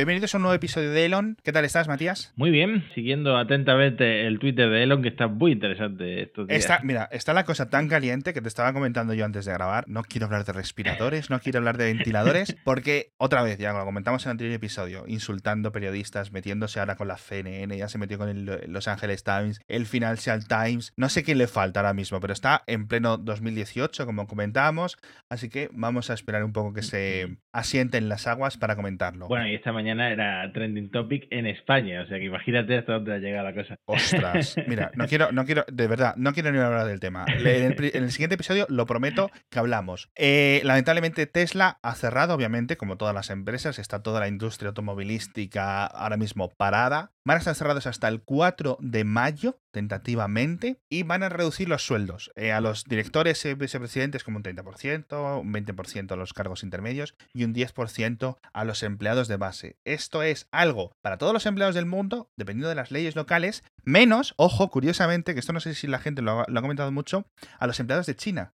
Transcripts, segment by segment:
Bienvenidos a un nuevo episodio de Elon. ¿Qué tal estás, Matías? Muy bien, siguiendo atentamente el Twitter de Elon, que está muy interesante estos días. Está, mira, está la cosa tan caliente que te estaba comentando yo antes de grabar. No quiero hablar de respiradores, no quiero hablar de ventiladores, porque otra vez, ya lo comentamos en el anterior episodio, insultando periodistas, metiéndose ahora con la CNN, ya se metió con el Los Angeles Times, el Financial Times. No sé quién le falta ahora mismo, pero está en pleno 2018, como comentábamos. Así que vamos a esperar un poco que se asienten las aguas para comentarlo. Bueno, y esta mañana era trending topic en España, o sea que imagínate hasta dónde ha llegado la cosa. Ostras, mira, no quiero, no quiero, de verdad, no quiero ni hablar del tema. En el, en el siguiente episodio lo prometo que hablamos. Eh, lamentablemente Tesla ha cerrado, obviamente, como todas las empresas, está toda la industria automovilística ahora mismo parada. Van a estar cerrados hasta el 4 de mayo, tentativamente, y van a reducir los sueldos eh, a los directores y vicepresidentes como un 30%, un 20% a los cargos intermedios y un 10% a los empleados de base. Esto es algo para todos los empleados del mundo, dependiendo de las leyes locales, menos, ojo, curiosamente, que esto no sé si la gente lo ha comentado mucho, a los empleados de China.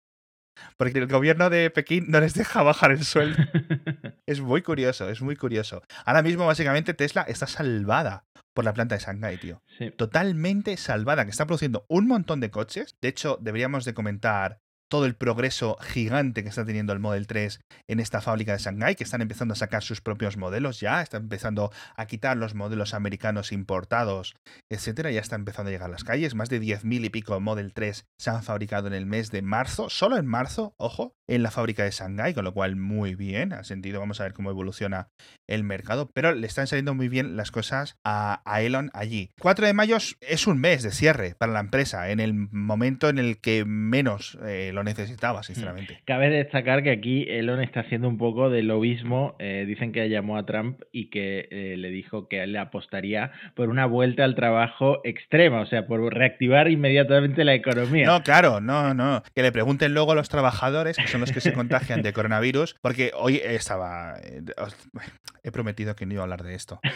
Porque el gobierno de Pekín no les deja bajar el sueldo. es muy curioso, es muy curioso. Ahora mismo, básicamente, Tesla está salvada por la planta de Shanghai, tío. Sí. Totalmente salvada, que está produciendo un montón de coches. De hecho, deberíamos de comentar todo el progreso gigante que está teniendo el Model 3 en esta fábrica de Shanghai, que están empezando a sacar sus propios modelos ya, están empezando a quitar los modelos americanos importados, etcétera, ya está empezando a llegar a las calles. Más de 10.000 y pico Model 3 se han fabricado en el mes de marzo, solo en marzo, ojo, en la fábrica de Shanghai, con lo cual muy bien, ha sentido, vamos a ver cómo evoluciona el mercado, pero le están saliendo muy bien las cosas a, a Elon allí. 4 de mayo es un mes de cierre para la empresa, en el momento en el que menos eh, lo necesitaba, sinceramente. Cabe destacar que aquí Elon está haciendo un poco de lobismo. Eh, dicen que llamó a Trump y que eh, le dijo que él le apostaría por una vuelta al trabajo extrema, o sea, por reactivar inmediatamente la economía. No, claro, no, no. Que le pregunten luego a los trabajadores, que son los que se contagian de coronavirus, porque hoy estaba... eh, He prometido que no iba a hablar de esto.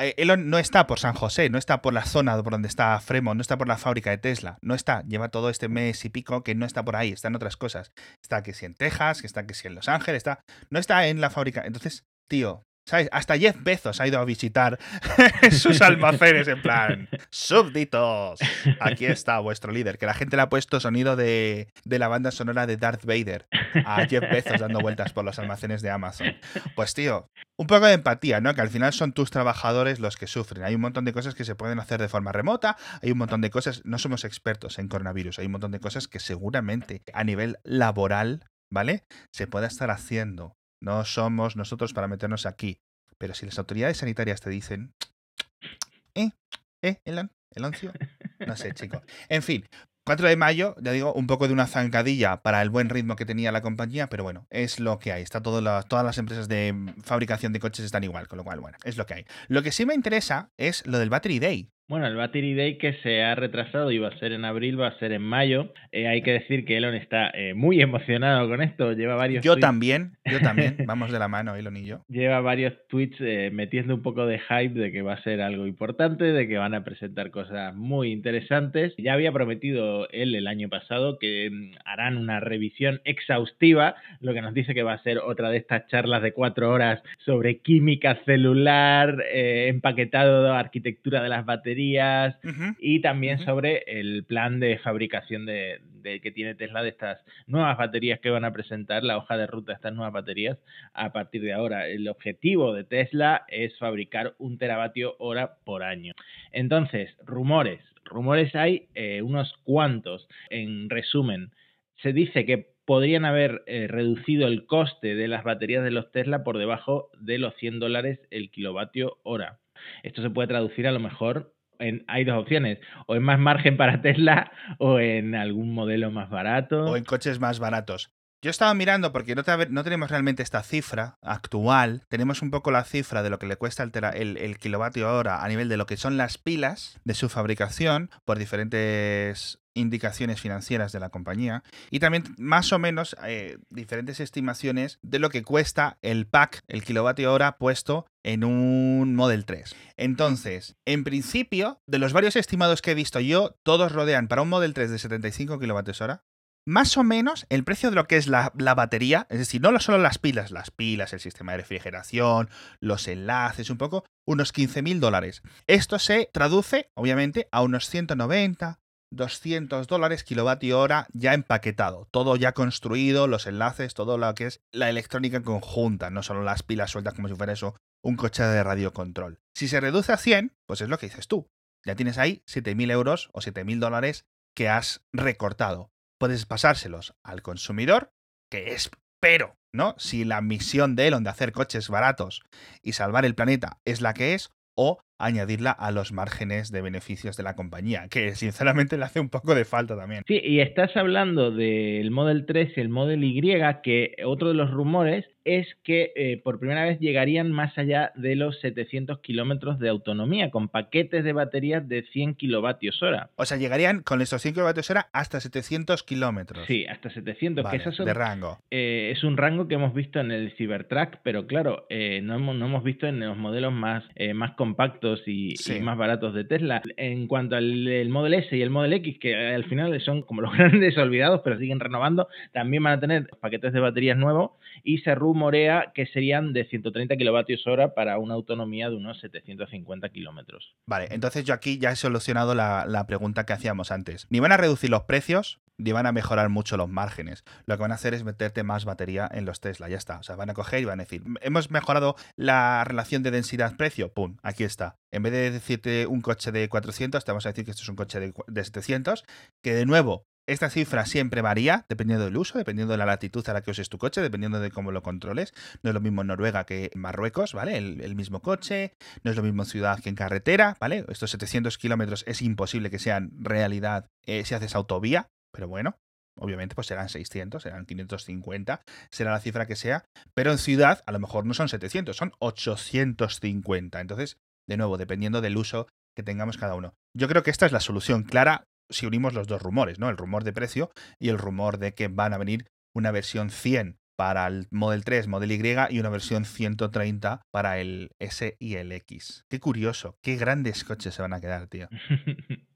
Eh, Elon no está por San José, no está por la zona por donde está Fremont, no está por la fábrica de Tesla, no está, lleva todo este mes y pico que no está por ahí, está en otras cosas. Está que si en Texas, que está que si en Los Ángeles, está, no está en la fábrica. Entonces, tío, Hasta Jeff Bezos ha ido a visitar sus almacenes en plan, súbditos, aquí está vuestro líder, que la gente le ha puesto sonido de, de la banda sonora de Darth Vader a Jeff Bezos dando vueltas por los almacenes de Amazon. Pues tío, un poco de empatía, ¿no? Que al final son tus trabajadores los que sufren. Hay un montón de cosas que se pueden hacer de forma remota, hay un montón de cosas, no somos expertos en coronavirus, hay un montón de cosas que seguramente a nivel laboral, ¿vale? Se puede estar haciendo. No somos nosotros para meternos aquí. Pero si las autoridades sanitarias te dicen, ¿eh? ¿eh? ¿Elon? ¿Eloncio? No sé, chico. En fin, 4 de mayo, ya digo, un poco de una zancadilla para el buen ritmo que tenía la compañía, pero bueno, es lo que hay. Está todo la- todas las empresas de fabricación de coches están igual, con lo cual, bueno, es lo que hay. Lo que sí me interesa es lo del Battery Day. Bueno, el Battery Day que se ha retrasado, iba a ser en abril, va a ser en mayo. Eh, hay que decir que Elon está eh, muy emocionado con esto. Lleva varios Yo tweets- también, yo también, vamos de la mano, Elon y yo. Lleva varios tweets eh, metiendo un poco de hype de que va a ser algo importante, de que van a presentar cosas muy interesantes. Ya había prometido él el año pasado que mm, harán una revisión exhaustiva, lo que nos dice que va a ser otra de estas charlas de cuatro horas sobre química celular, eh, empaquetado arquitectura de las baterías Ujú. y también sobre el plan de fabricación de, de que tiene Tesla de estas nuevas baterías que van a presentar, la hoja de ruta de estas nuevas baterías a partir de ahora. El objetivo de Tesla es fabricar un teravatio hora por año. Entonces, rumores. Rumores hay eh, unos cuantos. En resumen, se dice que podrían haber eh, reducido el coste de las baterías de los Tesla por debajo de los 100 dólares el kilovatio hora. Esto se puede traducir a lo mejor en, hay dos opciones, o en más margen para Tesla o en algún modelo más barato. O en coches más baratos. Yo estaba mirando porque no, no tenemos realmente esta cifra actual. Tenemos un poco la cifra de lo que le cuesta el- el kilovatio hora a nivel de lo que son las pilas de su fabricación por diferentes indicaciones financieras de la compañía y también más o menos eh, diferentes estimaciones de lo que cuesta el pack, el kilovatio hora puesto en un Model 3. Entonces, en principio, de los varios estimados que he visto yo, todos rodean para un Model 3 de 75 kilovatios hora más o menos el precio de lo que es la, la batería, es decir, no solo las pilas, las pilas, el sistema de refrigeración, los enlaces, un poco, unos 15.000 dólares. Esto se traduce, obviamente, a unos 190, 200 dólares kilovatio hora ya empaquetado, todo ya construido, los enlaces, todo lo que es la electrónica conjunta, no solo las pilas sueltas como si fuera eso, un coche de radiocontrol. Si se reduce a 100, pues es lo que dices tú. Ya tienes ahí 7.000 euros o 7.000 dólares que has recortado puedes pasárselos al consumidor, que espero, ¿no? Si la misión de Elon de hacer coches baratos y salvar el planeta es la que es, o añadirla a los márgenes de beneficios de la compañía, que sinceramente le hace un poco de falta también. Sí, y estás hablando del Model 3 y el Model Y, que otro de los rumores es que eh, por primera vez llegarían más allá de los 700 kilómetros de autonomía, con paquetes de baterías de 100 kilovatios hora. O sea, llegarían con estos 100 kilovatios hora hasta 700 kilómetros. Sí, hasta 700, Vale, que esas son, de rango. eh, es un rango que hemos visto en el Cybertruck, pero claro, eh, no, hemos, no hemos visto en los modelos más, más compactos y, Sí. y más baratos de Tesla. En cuanto al el Model S y el Model X, que al final son como los grandes olvidados, pero siguen renovando, también van a tener paquetes de baterías nuevos y se rumorea que serían de 130 kilovatios hora para una autonomía de unos 750 kilómetros. Vale, entonces yo aquí ya he solucionado la, pregunta que hacíamos antes. Ni van a reducir los precios, ni van a mejorar mucho los márgenes. Lo que van a hacer es meterte más batería en los Tesla, ya está. O sea, van a coger y van a decir, hemos mejorado la relación de densidad-precio, ¡pum! Aquí está. En vez de decirte un coche de 400, te vamos a decir que esto es un coche de, de 700, que de nuevo... Esta cifra siempre varía dependiendo del uso, dependiendo de la latitud a la que uses tu coche, dependiendo de cómo lo controles. No es lo mismo en Noruega que en Marruecos, ¿vale? El, mismo coche, no es lo mismo en ciudad que en carretera, ¿vale? Estos 700 kilómetros es imposible que sean realidad eh, si haces autovía, pero bueno, obviamente pues serán 600, serán 550, será la cifra que sea, pero en ciudad a lo mejor no son 700, son 850. Entonces, de nuevo, dependiendo del uso que tengamos cada uno. Yo creo que esta es la solución clara si unimos los dos rumores, ¿no? El rumor de precio y el rumor de que van a venir una versión 100 para el Model 3, Model Y y una versión 130 para el S y el X. Qué curioso, qué grandes coches se van a quedar, tío.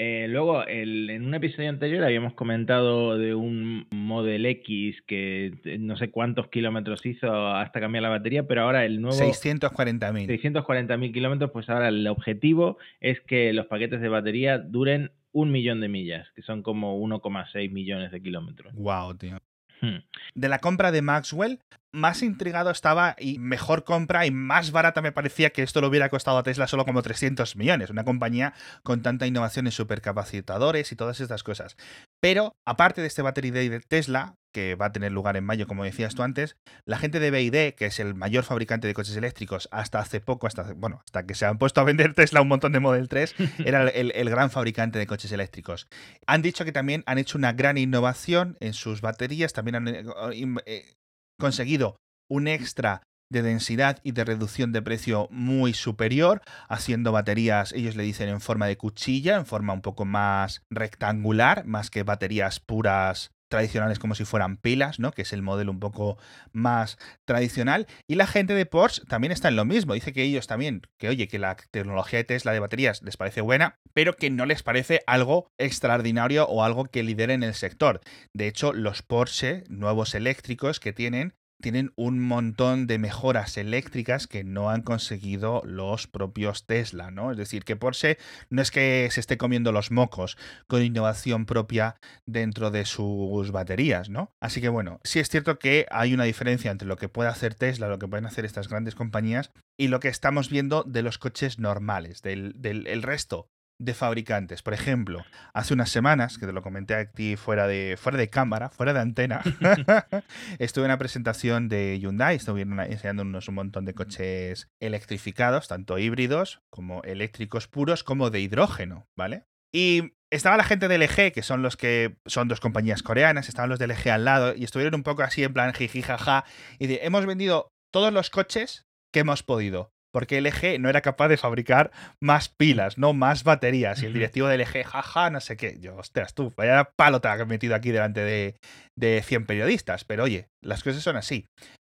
Eh, luego, el- en un episodio anterior habíamos comentado de un Model X que eh, no sé cuántos kilómetros hizo hasta cambiar la batería, pero ahora el nuevo 640.000. 640.000 kilómetros, pues ahora el objetivo es que los paquetes de batería duren un millón de millas, que son como 1,6 millones de kilómetros. Wow, tío. Hmm. De la compra de Maxwell, más intrigado estaba y mejor compra y más barata me parecía que esto le hubiera costado a Tesla solo como 300 millones. Una compañía con tanta innovación en supercapacitadores y todas estas cosas. Pero, aparte de este Battery Day de Tesla, que va a tener lugar en mayo, como decías tú antes, la gente de BID, que es el mayor fabricante de coches eléctricos hasta hace poco, hasta hace- bueno, hasta que se han puesto a vender Tesla un montón de Model 3, era el, el- gran fabricante de coches eléctricos. Han dicho que también han hecho una gran innovación en sus baterías, también han eh, conseguido un extra de densidad y de reducción de precio muy superior, haciendo baterías, ellos le dicen en forma de cuchilla, en forma un poco más rectangular, más que baterías puras tradicionales como si fueran pilas, ¿no? Que es el modelo un poco más tradicional. Y la gente de Porsche también está en lo mismo. Dice que ellos también, que oye, que la tecnología de Tesla de baterías les parece buena, pero que no les parece algo extraordinario o algo que lidere en el sector. De hecho, los Porsche nuevos eléctricos que tienen tienen un montón de mejoras eléctricas que no han conseguido los propios Tesla, ¿no? Es decir, que Porsche no es que se esté comiendo los mocos con innovación propia dentro de sus baterías, ¿no? Así que bueno, sí es cierto que hay una diferencia entre lo que puede hacer Tesla, lo que pueden hacer estas grandes compañías y lo que estamos viendo de los coches normales, del, del el resto de fabricantes. Por ejemplo, hace unas semanas, que te lo comenté a ti fuera de, fuera de cámara, fuera de antena, estuve en una presentación de Hyundai, estuvieron enseñándonos un montón de coches electrificados, tanto híbridos como eléctricos puros, como de hidrógeno, ¿vale? Y estaba la gente de LG, que son los que son dos compañías coreanas, estaban los de LG al lado y estuvieron un poco así en plan jiji jaja y de, hemos vendido todos los coches que hemos podido. Porque LG no era capaz de fabricar más pilas, no más baterías. Y el directivo de LG, jaja, no sé qué. Yo, ostras, tú, vaya palo te has metido aquí delante de, de 100 periodistas. Pero oye, las cosas son así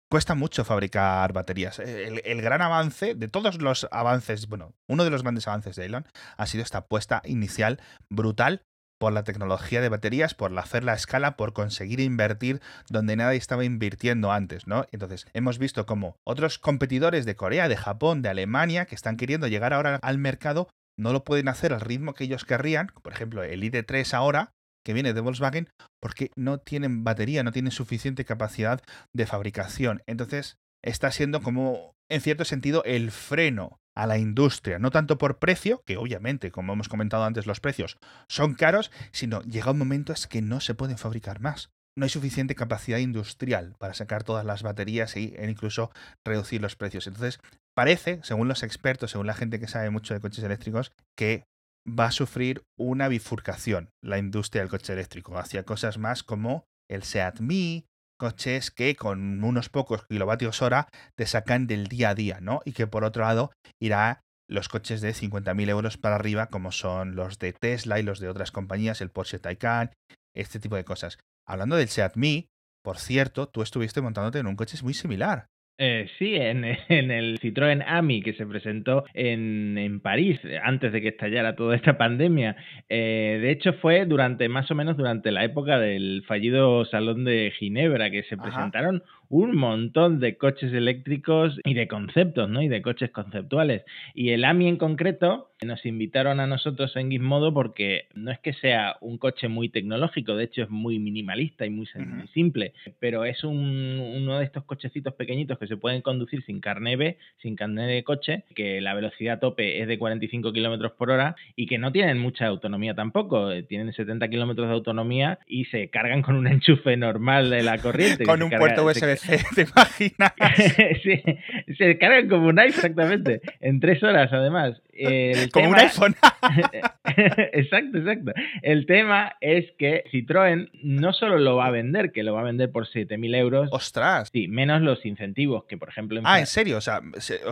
cuesta mucho fabricar baterías. El, gran avance de todos los avances, bueno, uno de los grandes avances de Elon ha sido esta apuesta inicial brutal por la tecnología de baterías, por hacer la escala, por conseguir invertir donde nadie estaba invirtiendo antes, ¿no? Entonces, hemos visto como otros competidores de Corea, de Japón, de Alemania, que están queriendo llegar ahora al mercado, no lo pueden hacer al ritmo que ellos querrían. Por ejemplo, el ID3 ahora que viene de Volkswagen porque no tienen batería, no tienen suficiente capacidad de fabricación. Entonces está siendo como, en cierto sentido, el freno a la industria, no tanto por precio, que obviamente, como hemos comentado antes, los precios son caros, sino llega un momento es que no se pueden fabricar más. No hay suficiente capacidad industrial para sacar todas las baterías e incluso reducir los precios. Entonces, parece, según los expertos, según la gente que sabe mucho de coches eléctricos, que va a sufrir una bifurcación la industria del coche eléctrico hacia cosas más como el Seat coches que con unos pocos kilovatios hora te sacan del día a día, ¿no? Y que por otro lado irá los coches de 50.000 euros para arriba, como son los de Tesla y los de otras compañías, el Porsche Taycan, este tipo de cosas. Hablando del Seat por cierto, tú estuviste montándote en un coche muy similar. Eh, sí, en, en, el Citroën AMI que se presentó en, en, París antes de que estallara toda esta pandemia. Eh, de hecho, fue durante más o menos durante la época del fallido Salón de Ginebra que se presentaron un montón de coches eléctricos y de conceptos, ¿no? Y de coches conceptuales. Y el AMI en concreto nos invitaron a nosotros en Gizmodo porque no es que sea un coche muy tecnológico, de hecho es muy minimalista y muy, simple, pero es un, uno de estos cochecitos pequeñitos que se pueden conducir sin carné B, sin carné de coche, que la velocidad tope es de 45 kilómetros por hora y que no tienen mucha autonomía tampoco, eh, tienen 70 kilómetros de autonomía y se cargan con un enchufe normal de la corriente. con un puerto USB-C, ¿te imaginas? sí, se cargan como un iPhone, exactamente, en tres horas además. Como un iPhone. exacto, exacto. El tema es que Citroën no solo lo va a vender, que lo va a vender por 7.000 euros. ¡Ostras! Sí, menos los incentivos, que por ejemplo... En ah, ¿en serio? O sea,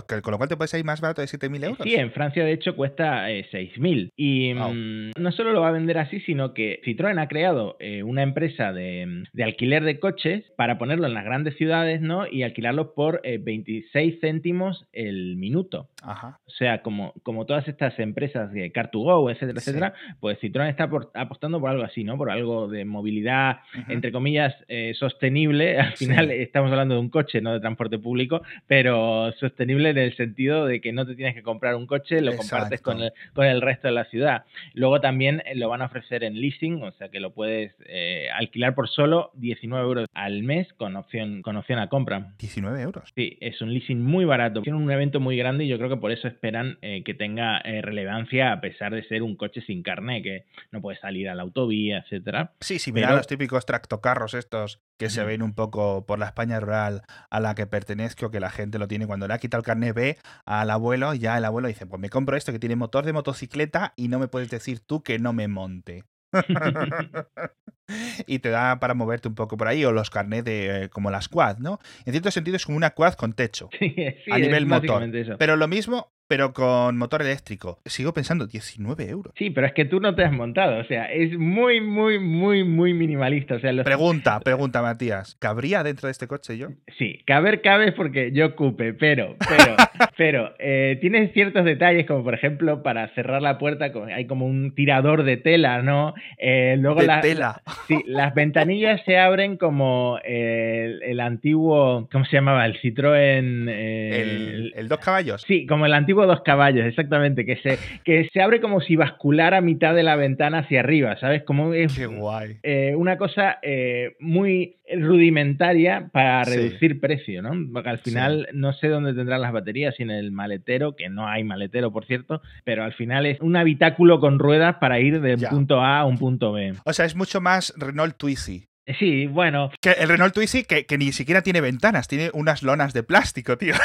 con lo cual te puede salir más barato de 7.000 euros. Sí, en Francia de hecho cuesta 6.000. Eh, y mm, no solo lo va a vender así, sino que Citroën ha creado eh, una empresa de, alquiler de coches para ponerlo en las grandes ciudades, ¿no? Y alquilarlos por 26 eh, céntimos el minuto. Ajá. O sea, como como todas estas empresas de Car2Go, etcétera, etcétera, pues Citroën está apostando por algo así, ¿no? Por algo de movilidad, entre comillas, eh, sostenible. Al final estamos hablando de un coche, no de transporte público, pero sostenible en el sentido de que no te tienes que comprar un coche, lo compartes con el, con el resto de la ciudad. Luego también eh, lo van a ofrecer en leasing, o sea que lo puedes eh, alquilar por solo 19 euros al mes con opción, con opción a compra. 19 euros. Sí, es un leasing muy barato. Tiene un evento muy grande y yo creo que por eso esperan que tenga eh, relevancia a pesar de ser un coche sin carné, que no puede salir a la autovía, etcétera. Sí, sí, mira los típicos tractocarros estos que se ven un poco por la España rural a la que pertenezco, que la gente lo tiene cuando le ha quitado el carné B al abuelo, ya el abuelo dice, pues me compro esto que tiene motor de motocicleta y no me puedes decir tú que no me monte. y te da para moverte un poco por ahí, o los carnets de como las quad, ¿no? En cierto sentido es como una quad con techo a nivel motor. Pero lo mismo, pero con motor eléctrico. Sigo pensando, 19 euros. Sí, pero es que tú no te has montado, o sea, es muy, muy, muy, muy minimalista. O sea, Pregunta, pregunta, Matías, ¿cabría dentro de este coche yo? Sí, caber cabe porque yo ocupe, pero, pero, pero, eh, tiene ciertos detalles, como por ejemplo, para cerrar la puerta hay como un tirador de tela, ¿no? Eh, luego de tela. Sí, las ventanillas se abren como el, antiguo, ¿cómo se llamaba? El Citroën... el, el dos caballos. Sí, como el antiguo dos caballos, exactamente, que se, que se abre como si basculara a mitad de la ventana hacia arriba, ¿sabes? Como es Qué guay. Eh, una cosa eh, muy rudimentaria para reducir precio, ¿no? Porque al final no sé dónde tendrán las baterías, si en el maletero, que no hay maletero, por cierto, pero al final es un habitáculo con ruedas para ir de punto A a un punto B. O sea, es mucho más Renault Twizy. Sí, bueno. Que el Renault Twizy que, que, ni siquiera tiene ventanas, tiene unas lonas de plástico, tío.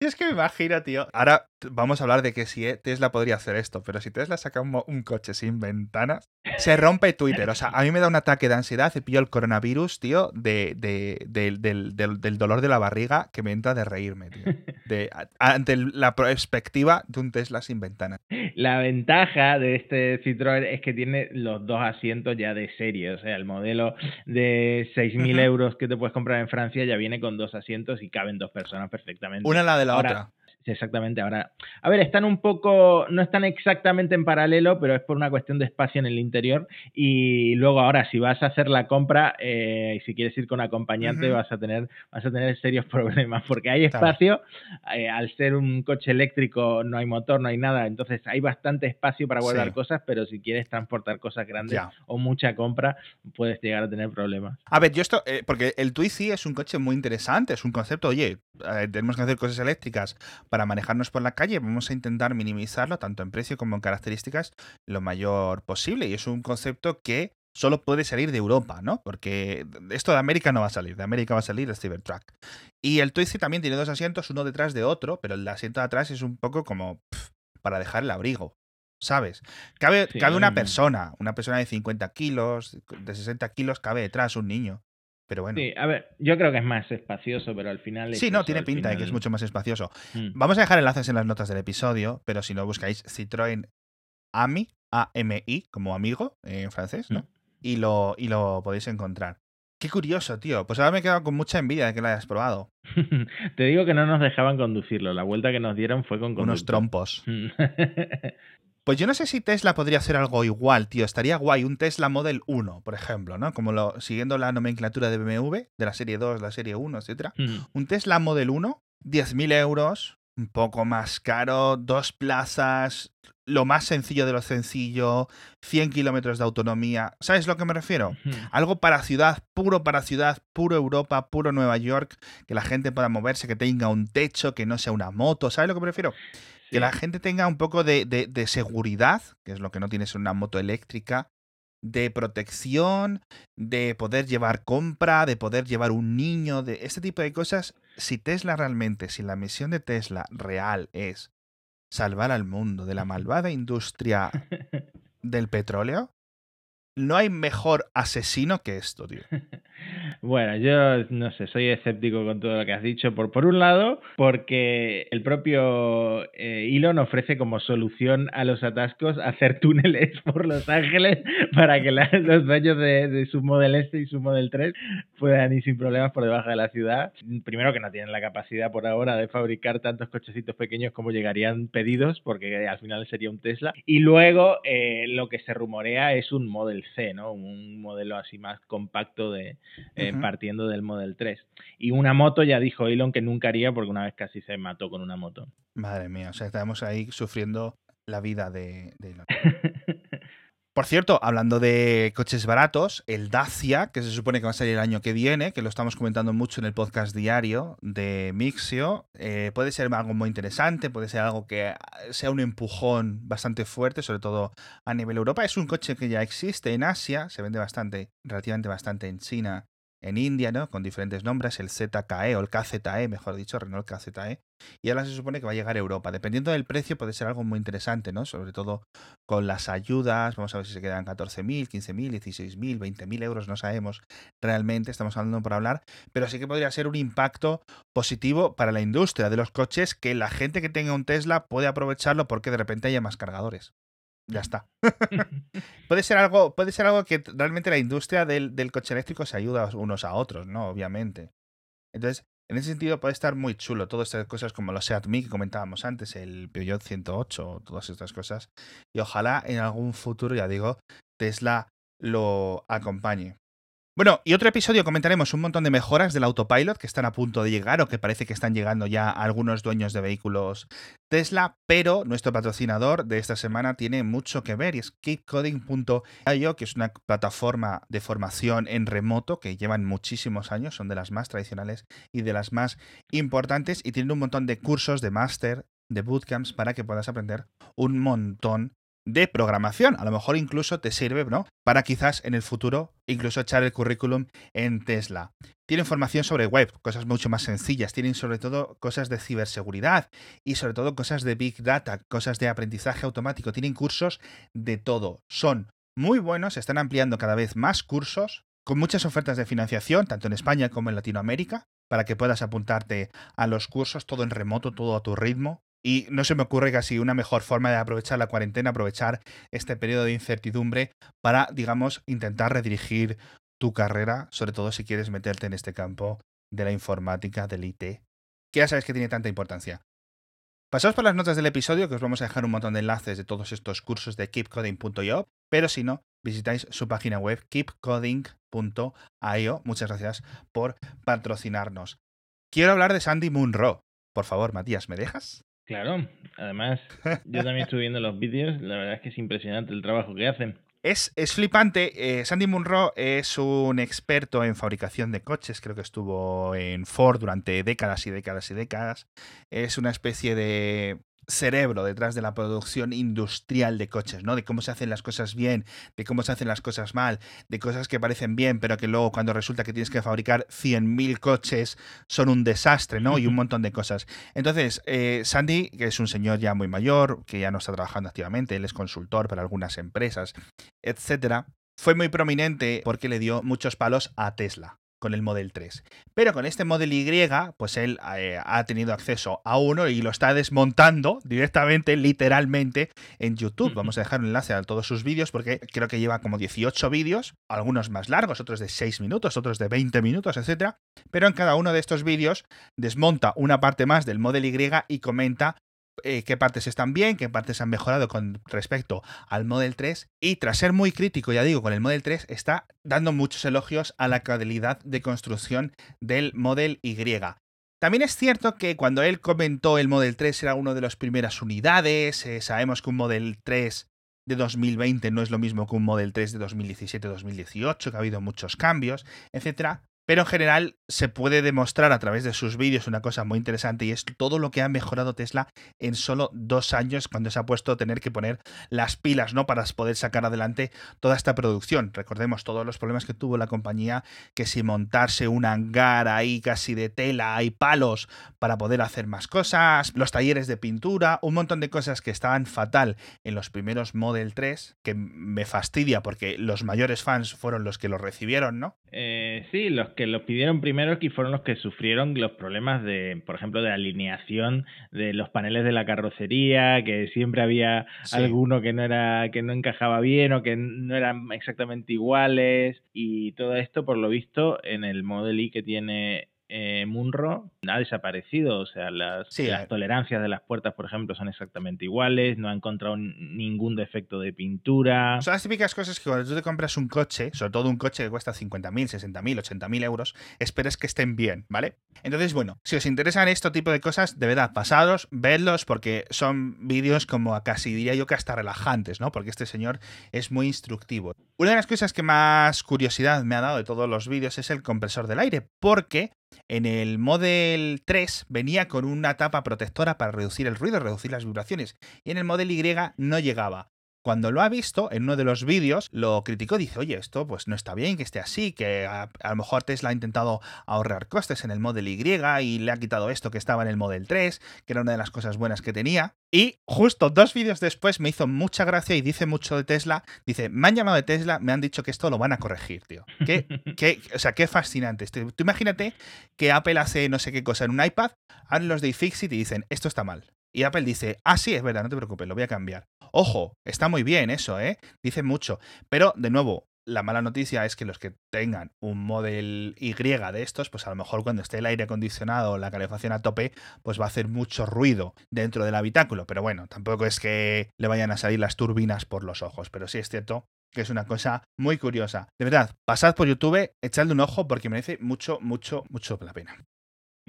y es que me imagino, tío. Ahora vamos a hablar de que si eh, Tesla podría hacer esto, pero si Tesla saca un, un coche sin ventanas, se rompe Twitter. O sea, a mí me da un ataque de ansiedad, se pillo el coronavirus, tío, de, de- del- del, del- del dolor de la barriga que me entra de reírme, tío. Ante la perspectiva de un Tesla sin ventanas. La ventaja de este Citroën es que tiene los dos asientos ya de serie. O sea, el modelo de 6.000 Ujú. euros que te puedes comprar en Francia ya viene con dos asientos y caben dos personas perfectamente. Una la de la Ahora, otra. Exactamente. Ahora, a ver, están un poco, no están exactamente en paralelo, pero es por una cuestión de espacio en el interior. Y luego ahora, si vas a hacer la compra y eh, si quieres ir con acompañante, Ujú. vas a tener, vas a tener serios problemas porque hay espacio. eh, al ser un coche eléctrico, no hay motor, no hay nada. Entonces hay bastante espacio para guardar Sí. cosas, pero si quieres transportar cosas grandes Ya. o mucha compra, puedes llegar a tener problemas. A ver, yo esto, eh, porque el Twizy es un coche muy interesante, es un concepto, oye, eh, tenemos que hacer cosas eléctricas para manejarnos por la calle, vamos a intentar minimizarlo tanto en precio como en características lo mayor posible. Y es un concepto que solo puede salir de Europa, ¿no? Porque esto de América no va a salir, de América va a salir el Cybertruck. Y el Twizy también tiene dos asientos, uno detrás de otro, pero el asiento de atrás es un poco como para dejar el abrigo. ¿Sabes? Cabe, Sí, cabe una persona, una persona de 50 kilos, de 60 kilos, cabe detrás un niño. Pero bueno. Sí, a ver, yo creo que es más espacioso, pero al final. Sí, no, tiene pinta de que es mucho más espacioso. Mm. Vamos a dejar enlaces en las notas del episodio, pero si no buscáis Citroën AMI, A-M-I, como amigo en francés, ¿no? Mm. Y, lo, y lo podéis encontrar. Qué curioso, tío. Pues ahora me he quedado con mucha envidia de que lo hayas probado. Te digo que no nos dejaban conducirlo. La vuelta que nos dieron fue con Unos trompos. Pues yo no sé si Tesla podría hacer algo igual, tío. Estaría guay un Tesla Model 1, por ejemplo, ¿no? Como lo, siguiendo la nomenclatura de BMW, de la serie 2, la serie 1, etcétera. Mm. Un Tesla Model 1, 10.000 euros, un poco más caro, dos plazas, lo más sencillo de lo sencillo, 100 kilómetros de autonomía. ¿Sabes a lo que me refiero? Algo para ciudad, puro para ciudad, puro Europa, puro Nueva York, que la gente pueda moverse, que tenga un techo, que no sea una moto. ¿Sabes a lo que me refiero? Que la gente tenga un poco de, de- de seguridad, que es lo que no tienes en una moto eléctrica, de protección, de poder llevar compra, de poder llevar un niño, de este tipo de cosas. Si Tesla realmente, si la misión de Tesla real es salvar al mundo de la malvada industria del petróleo, no hay mejor asesino que esto, tío. Bueno, yo no sé, soy escéptico con todo lo que has dicho. Por, por un lado, porque el propio eh, Elon ofrece como solución a los atascos hacer túneles por Los Ángeles para que los dueños de, su Model S y su Model 3 puedan ir sin problemas por debajo de la ciudad. Primero que no tienen la capacidad por ahora de fabricar tantos cochecitos pequeños como llegarían pedidos, porque al final sería un Tesla. Y luego eh, lo que se rumorea es un Model C, ¿no? Un modelo así más compacto de eh, partiendo del Model 3. Y una moto ya dijo Elon que nunca haría porque una vez casi se mató con una moto. Madre mía, o sea, estamos ahí sufriendo la vida de, de Elon. Por cierto, hablando de coches baratos, el Dacia, que se supone que va a salir el año que viene, que lo estamos comentando mucho en el podcast diario de Mixio, eh, puede ser algo muy interesante, puede ser algo que sea un empujón bastante fuerte, sobre todo a nivel Europa. Es un coche que ya existe en Asia, se vende bastante, relativamente bastante en China, en India, ¿no? Con diferentes nombres, el ZKE o el KZE, mejor dicho, Renault KZE. Y ahora se supone que va a llegar a Europa. Dependiendo del precio, puede ser algo muy interesante, ¿no? Sobre todo con las ayudas. Vamos a ver si se quedan 14.000, 15.000, 16.000, 20.000 euros, no sabemos realmente, estamos hablando por hablar. Pero sí que podría ser un impacto positivo para la industria de los coches que la gente que tenga un Tesla puede aprovecharlo porque de repente haya más cargadores. Ya está. puede ser algo, puede ser algo que realmente la industria del, del coche eléctrico se ayuda unos a otros, ¿no? Obviamente. Entonces, en ese sentido puede estar muy chulo. Todas estas cosas como los Seat Mii que comentábamos antes, el Peugeot 108, todas estas cosas. Y ojalá en algún futuro, ya digo, Tesla lo acompañe. Bueno, y otro episodio comentaremos un montón de mejoras del autopilot que están a punto de llegar o que parece que están llegando ya algunos dueños de vehículos Tesla, pero nuestro patrocinador de esta semana tiene mucho que ver y es keepcoding.io, que es una plataforma de formación en remoto que llevan muchísimos años, son de las más tradicionales y de las más importantes y tienen un montón de cursos de máster, de bootcamps para que puedas aprender un montón de programación. A lo mejor incluso te sirve, ¿no? Para quizás en el futuro incluso echar el currículum en Tesla. Tienen formación sobre web, cosas mucho más sencillas. Tienen sobre todo cosas de ciberseguridad y sobre todo cosas de big data, cosas de aprendizaje automático. Tienen cursos de todo. Son muy buenos, están ampliando cada vez más cursos con muchas ofertas de financiación, tanto en España como en Latinoamérica, para que puedas apuntarte a los cursos, todo en remoto, todo a tu ritmo. Y no se me ocurre casi una mejor forma de aprovechar la cuarentena, aprovechar este periodo de incertidumbre para, digamos, intentar redirigir tu carrera, sobre todo si quieres meterte en este campo de la informática, del IT, que ya sabes que tiene tanta importancia. Pasaos por las notas del episodio, que os vamos a dejar un montón de enlaces de todos estos cursos de keepcoding.io, pero si no, visitáis su página web keepcoding.io. Muchas gracias por patrocinarnos. Quiero hablar de Sandy Munro. Por favor, Matías, ¿me dejas? Claro, además, yo también estoy viendo los vídeos, la verdad es que es impresionante el trabajo que hacen. Es, es flipante. Eh, Sandy Munro es un experto en fabricación de coches. Creo que estuvo en Ford durante décadas y décadas y décadas. Es una especie de cerebro detrás de la producción industrial de coches, ¿no? De cómo se hacen las cosas bien, de cómo se hacen las cosas mal, de cosas que parecen bien, pero que luego cuando resulta que tienes que fabricar 100.000 coches son un desastre, ¿no? Y un montón de cosas. Entonces, eh, Sandy, que es un señor ya muy mayor, que ya no está trabajando activamente, él es consultor para algunas empresas, etcétera, fue muy prominente porque le dio muchos palos a Tesla con el Model 3. Pero con este Model Y, pues él eh, ha tenido acceso a uno y lo está desmontando directamente, literalmente, en YouTube. Vamos a dejar un enlace a todos sus vídeos porque creo que lleva como 18 vídeos, algunos más largos, otros de 6 minutos, otros de 20 minutos, etc. Pero en cada uno de estos vídeos desmonta una parte más del Model Y y comenta eh, qué partes están bien, qué partes han mejorado con respecto al Model 3. Y tras ser muy crítico, ya digo, con el Model 3, está dando muchos elogios a la calidad de construcción del Model Y. También es cierto que cuando él comentó el Model 3 era una de las primeras unidades, eh, sabemos que un Model 3 de 2020 no es lo mismo que un Model 3 de 2017-2018, que ha habido muchos cambios, etc. Pero en general se puede demostrar a través de sus vídeos una cosa muy interesante y es todo lo que ha mejorado Tesla en solo dos años cuando se ha puesto a tener que poner las pilas ¿no? para poder sacar adelante toda esta producción. Recordemos todos los problemas que tuvo la compañía, que si montarse un hangar ahí casi de tela, hay palos para poder hacer más cosas, los talleres de pintura, un montón de cosas que estaban fatal en los primeros Model 3, que me fastidia porque los mayores fans fueron los que lo recibieron, ¿no? Eh, sí, los que los pidieron primero que fueron los que sufrieron los problemas de, por ejemplo, de alineación de los paneles de la carrocería, que siempre había alguno que no era, que no encajaba bien o que no eran exactamente iguales. Y todo esto, por lo visto, en el Model I que tiene eh, Munro ha desaparecido. O sea, las, las tolerancias de las puertas, por ejemplo, son exactamente iguales. No ha encontrado ningún defecto de pintura. Son las típicas cosas que cuando tú te compras un coche, sobre todo un coche que cuesta 50.000, 60.000, 80.000 euros, esperes que estén bien, ¿vale? Entonces, bueno, si os interesan este tipo de cosas, de verdad, pasados, vedlos, porque son vídeos como casi diría yo que hasta relajantes, ¿no? Porque este señor es muy instructivo. Una de las cosas que más curiosidad me ha dado de todos los vídeos es el compresor del aire, porque en el Model 3 venía con una tapa protectora para reducir el ruido, reducir las vibraciones, y en el Model Y no llegaba. Cuando lo ha visto, en uno de los vídeos, lo criticó, dice, oye, esto pues no está bien que esté así, que a, lo mejor Tesla ha intentado ahorrar costes en el Model Y y le ha quitado esto que estaba en el Model 3, que era una de las cosas buenas que tenía. Y justo dos vídeos después me hizo mucha gracia y dice mucho de Tesla. Dice, me han llamado de Tesla, me han dicho que esto lo van a corregir, tío. Qué, qué, o sea, qué fascinante. Tú imagínate que Apple hace no sé qué cosa en un iPad, hablan los de iFixit y dicen, esto está mal. Y Apple dice, ah, sí, es verdad, no te preocupes, lo voy a cambiar. Ojo, está muy bien eso, ¿eh? Dice mucho. Pero, de nuevo, la mala noticia es que los que tengan un Model Y de estos, pues a lo mejor cuando esté el aire acondicionado o la calefacción a tope, pues va a hacer mucho ruido dentro del habitáculo. Pero bueno, tampoco es que le vayan a salir las turbinas por los ojos. Pero sí es cierto que es una cosa muy curiosa. De verdad, pasad por YouTube, echadle un ojo porque merece mucho, mucho, mucho la pena.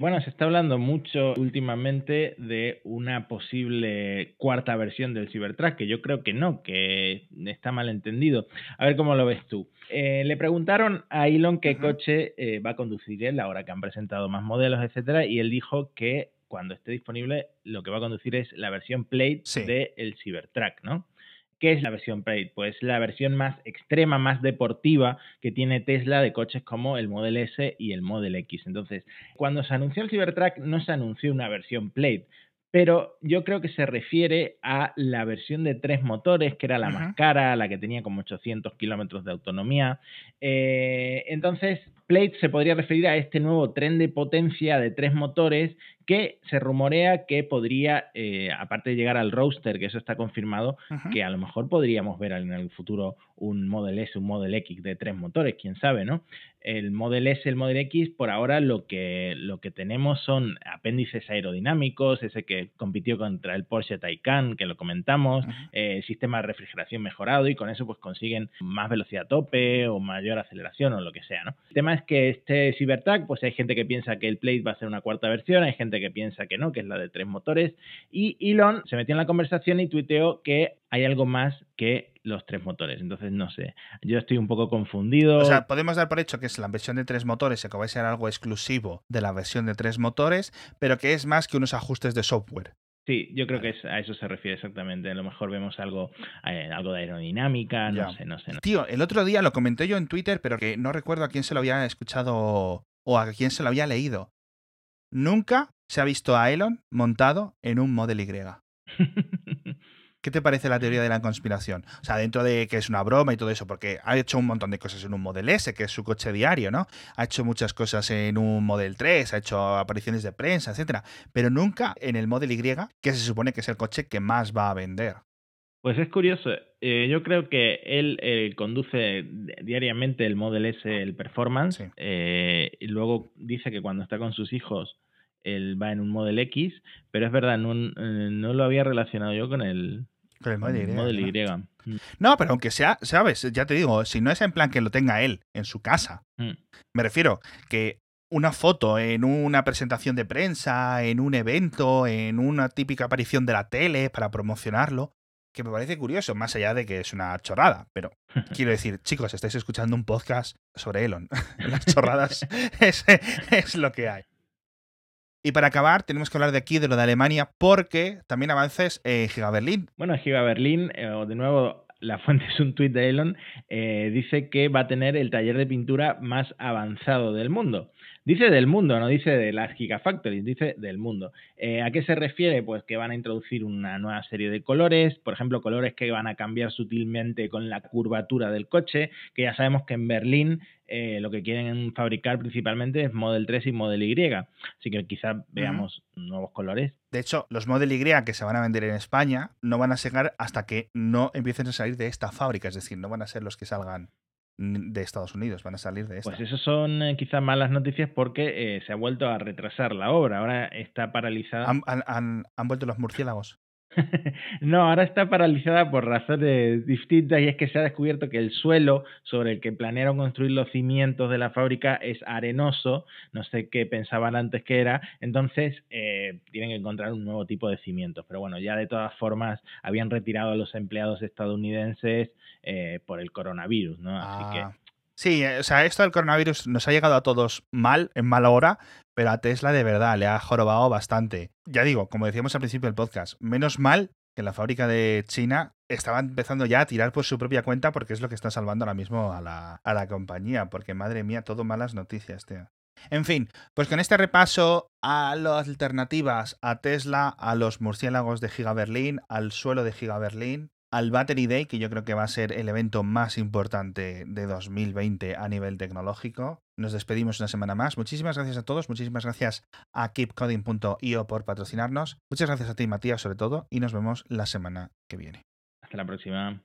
Bueno, se está hablando mucho últimamente de una posible cuarta versión del Cybertruck, que yo creo que no, que está mal entendido. A ver cómo lo ves tú. Eh, le preguntaron a Elon qué coche eh, va a conducir él ahora que han presentado más modelos, etcétera, y él dijo que cuando esté disponible lo que va a conducir es la versión Plate del Cybertruck, ¿no? ¿Qué es la versión Plate? Pues la versión más extrema, más deportiva que tiene Tesla de coches como el Model S y el Model X. Entonces, cuando se anunció el Cybertruck no se anunció una versión Plate, pero yo creo que se refiere a la versión de tres motores, que era la más cara, la que tenía como 800 kilómetros de autonomía. Eh, entonces, Plate se podría referir a este nuevo tren de potencia de tres motores que se rumorea que podría, eh, aparte de llegar al roadster, que eso está confirmado, que a lo mejor podríamos ver en el futuro un Model S, un Model X de tres motores, quién sabe, ¿no? El Model S, el Model X, por ahora lo que, lo que tenemos son apéndices aerodinámicos, ese que compitió contra el Porsche Taycan, que lo comentamos, eh, sistema de refrigeración mejorado y con eso pues consiguen más velocidad a tope o mayor aceleración o lo que sea, ¿no? El tema es que este Cybertruck, pues hay gente que piensa que el Plate va a ser una cuarta versión, hay gente que piensa que no, que es la de tres motores. Y Elon se metió en la conversación y tuiteó que hay algo más que los tres motores. Entonces, no sé, yo estoy un poco confundido. O sea, podemos dar por hecho que es la versión de tres motores que va a ser algo exclusivo de la versión de tres motores, pero que es más que unos ajustes de software. Sí, yo creo que a eso se refiere exactamente. A lo mejor vemos algo, eh, algo de aerodinámica, no sé, no sé. Tío, el otro día lo comenté yo en Twitter, pero que no recuerdo a quién se lo había escuchado o a quién se lo había leído. Nunca se ha visto a Elon montado en un Model Y. ¿Qué te parece la teoría de la conspiración? O sea, dentro de que es una broma y todo eso, porque ha hecho un montón de cosas en un Model S, que es su coche diario, ¿no? Ha hecho muchas cosas en un Model 3, ha hecho apariciones de prensa, etcétera, pero nunca en el Model Y, que se supone que es el coche que más va a vender. Pues es curioso. Eh, yo creo que él eh, conduce diariamente el Model S, el Performance, eh, y luego dice que cuando está con sus hijos él va en un Model X, pero es verdad, no, no lo había relacionado yo con el, Model Y. Mm. ¿no? pero aunque sea, sabes, ya te digo, si no es en plan que lo tenga él en su casa, mm. me refiero que una foto en una presentación de prensa, en un evento, en una típica aparición de la tele para promocionarlo, que me parece curioso, más allá de que es una chorrada. Pero quiero decir, chicos, estáis escuchando un podcast sobre Elon. Las chorradas es, es, lo que hay. Y para acabar, tenemos que hablar de aquí, de lo de Alemania, porque también avances en Giga Berlín. Bueno, Giga Berlín, eh, de nuevo, la fuente es un tuit de Elon, eh, dice que va a tener el taller de pintura más avanzado del mundo. Dice del mundo, no dice de las Gigafactories, dice del mundo. Eh, ¿A qué se refiere? Pues que van a introducir una nueva serie de colores, por ejemplo, colores que van a cambiar sutilmente con la curvatura del coche, que ya sabemos que en Berlín eh, lo que quieren fabricar principalmente es Model 3 y Model Y. Así que quizás veamos nuevos colores. De hecho, los Model Y que se van a vender en España no van a llegar hasta que no empiecen a salir de esta fábrica, es decir, no van a ser los que salgan de Estados Unidos, van a salir de esta. Pues eso son eh, quizás malas noticias porque eh, se ha vuelto a retrasar la obra, ahora está paralizada. han vuelto los murciélagos? no, ahora está paralizada por razones distintas y es que se ha descubierto que el suelo sobre el que planearon construir los cimientos de la fábrica es arenoso, no sé qué pensaban antes que era, entonces eh, tienen que encontrar un nuevo tipo de cimientos. Pero bueno, ya de todas formas habían retirado a los empleados estadounidenses eh, por el coronavirus, ¿no? Así que... Sí, eh, o sea, esto del coronavirus nos ha llegado a todos mal, en mala hora, pero a Tesla de verdad le ha jorobado bastante. Ya digo, como decíamos al principio del podcast, menos mal que la fábrica de China estaba empezando ya a tirar por su propia cuenta porque es lo que está salvando ahora mismo a la, a la compañía, porque madre mía, todo malas noticias, tío. En fin, pues con este repaso a las alternativas a Tesla, a los murciélagos de Giga Berlín, al suelo de Giga Berlín, al Battery Day, que yo creo que va a ser el evento más importante de 2020 a nivel tecnológico. Nos despedimos una semana más. Muchísimas gracias a todos, muchísimas gracias a keepcoding.io por patrocinarnos. Muchas gracias a ti, Matías, sobre todo, y nos vemos la semana que viene. Hasta la próxima.